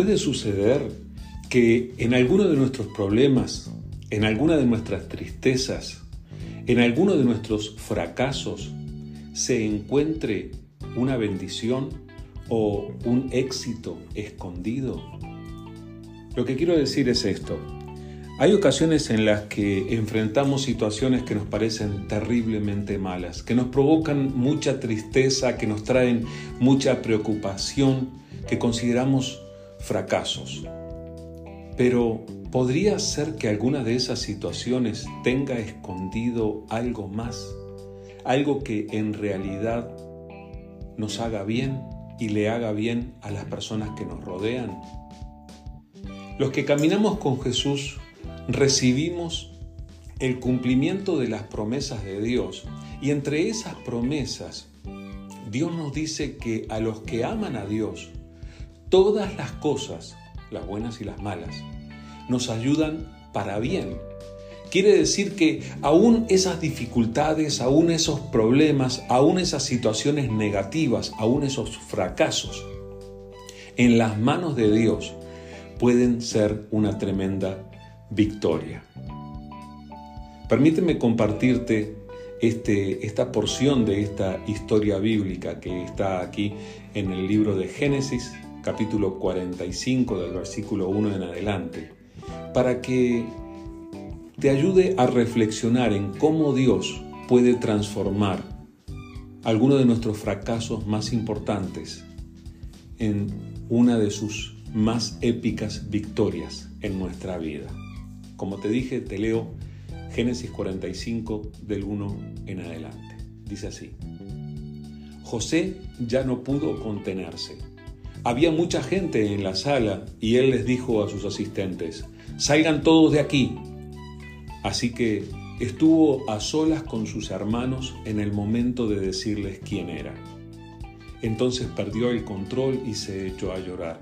Puede suceder que en alguno de nuestros problemas, en alguna de nuestras tristezas, en alguno de nuestros fracasos, se encuentre una bendición o un éxito escondido. Lo que quiero decir es esto. Hay ocasiones en las que enfrentamos situaciones que nos parecen terriblemente malas, que nos provocan mucha tristeza, que nos traen mucha preocupación, que consideramos fracasos. Pero ¿podría ser que alguna de esas situaciones tenga escondido algo más? Algo que en realidad nos haga bien y le haga bien a las personas que nos rodean. Los que caminamos con Jesús recibimos el cumplimiento de las promesas de Dios. Y entre esas promesas, Dios nos dice que a los que aman a Dios, todas las cosas, las buenas y las malas, nos ayudan para bien. Quiere decir que aún esas dificultades, aún esos problemas, aún esas situaciones negativas, aún esos fracasos, en las manos de Dios pueden ser una tremenda victoria. Permíteme compartirte este, esta porción de esta historia bíblica que está aquí en el libro de Génesis, capítulo 45 del versículo 1 en adelante, para que te ayude a reflexionar en cómo Dios puede transformar algunos de nuestros fracasos más importantes en una de sus más épicas victorias en nuestra vida. Como te dije, te leo Génesis 45 del 1 en adelante. Dice así. José ya no pudo contenerse. Había mucha gente en la sala y él les dijo a sus asistentes, salgan todos de aquí. Así que estuvo a solas con sus hermanos en el momento de decirles quién era. Entonces perdió el control y se echó a llorar.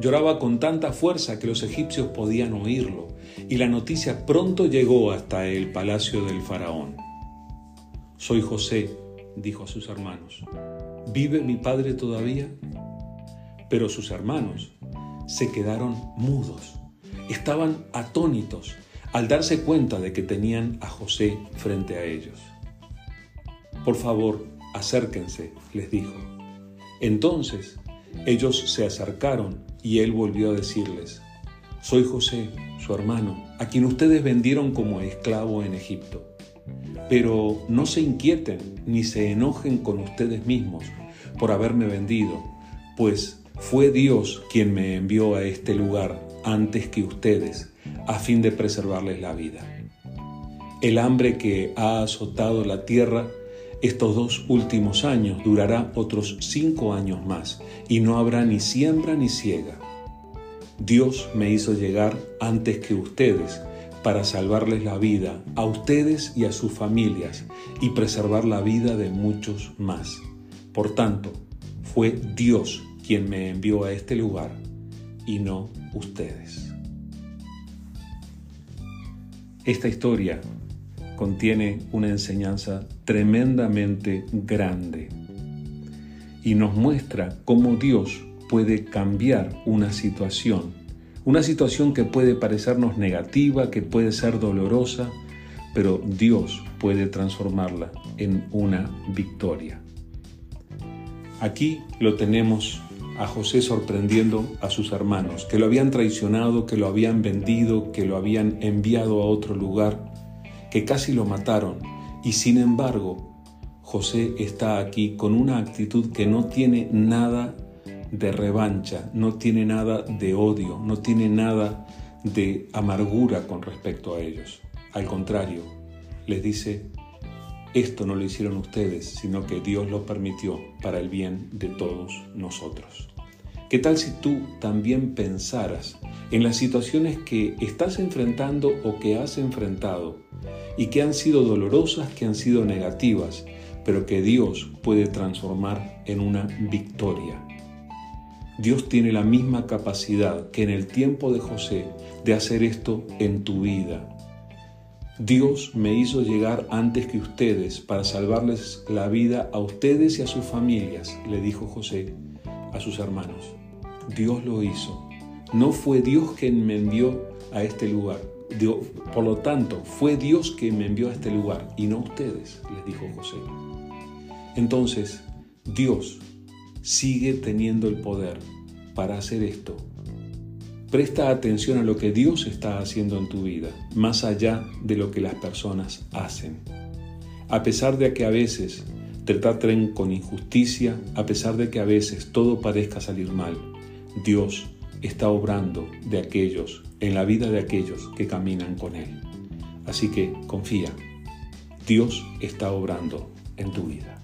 Lloraba con tanta fuerza que los egipcios podían oírlo, y la noticia pronto llegó hasta el palacio del faraón. Soy José, dijo a sus hermanos. ¿Vive mi padre todavía? Pero sus hermanos se quedaron mudos. Estaban atónitos al darse cuenta de que tenían a José frente a ellos. Por favor, acérquense, les dijo. Entonces ellos se acercaron y él volvió a decirles, Soy José, su hermano, a quien ustedes vendieron como esclavo en Egipto. Pero no se inquieten ni se enojen con ustedes mismos por haberme vendido, pues fue Dios quien me envió a este lugar antes que ustedes, a fin de preservarles la vida. El hambre que ha azotado la tierra estos dos últimos años durará otros cinco años más y no habrá ni siembra ni ciega. Dios me hizo llegar antes que ustedes para salvarles la vida a ustedes y a sus familias y preservar la vida de muchos más. Por tanto, fue Dios quien me envió a este lugar y no ustedes. Esta historia contiene una enseñanza tremendamente grande y nos muestra cómo Dios puede cambiar una situación, una situación que puede parecernos negativa, que puede ser dolorosa, pero Dios puede transformarla en una victoria. Aquí lo tenemos a José sorprendiendo a sus hermanos, que lo habían traicionado, que lo habían vendido, que lo habían enviado a otro lugar que casi lo mataron, y sin embargo, José está aquí con una actitud que no tiene nada de revancha, no tiene nada de odio, no tiene nada de amargura con respecto a ellos. Al contrario, les dice, esto no lo hicieron ustedes, sino que Dios lo permitió para el bien de todos nosotros. ¿Qué tal si tú también pensaras en las situaciones que estás enfrentando o que has enfrentado y que han sido dolorosas, que han sido negativas, pero que Dios puede transformar en una victoria? Dios tiene la misma capacidad que en el tiempo de José de hacer esto en tu vida. Dios me hizo llegar antes que ustedes para salvarles la vida a ustedes y a sus familias, le dijo José a sus hermanos. Dios lo hizo No fue Dios quien me envió a este lugar. Por lo tanto, fue Dios quien me envió a este lugar y no ustedes, les dijo José. Entonces, Dios sigue teniendo el poder para hacer esto. Presta atención a lo que Dios está haciendo en tu vida, más allá de lo que las personas hacen. A pesar de que a veces te traten con injusticia, a pesar de que a veces todo parezca salir mal, Dios está obrando de aquellos, en la vida de aquellos que caminan con Él. Así que confía, Dios está obrando en tu vida.